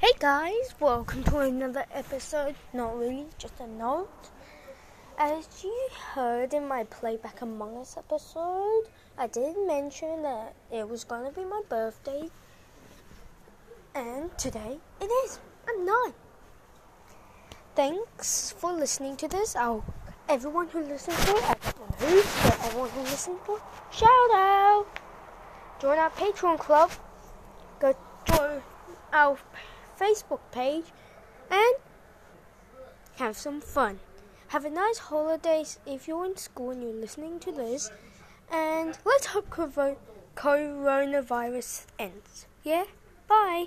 Hey guys, welcome to another episode. Not really, just a note. As you heard in my Playback Among Us episode, I did mention that it was going to be my birthday. And today it is. I'm nine. Thanks for listening to this. I'll, everyone who listens to it, everyone who, but everyone who listens to it, shout out. Join our Patreon club. Go join our Facebook page and have some fun. Have a nice holidays if you're in school and you're listening to this. And let's hope coronavirus ends. Yeah? Bye.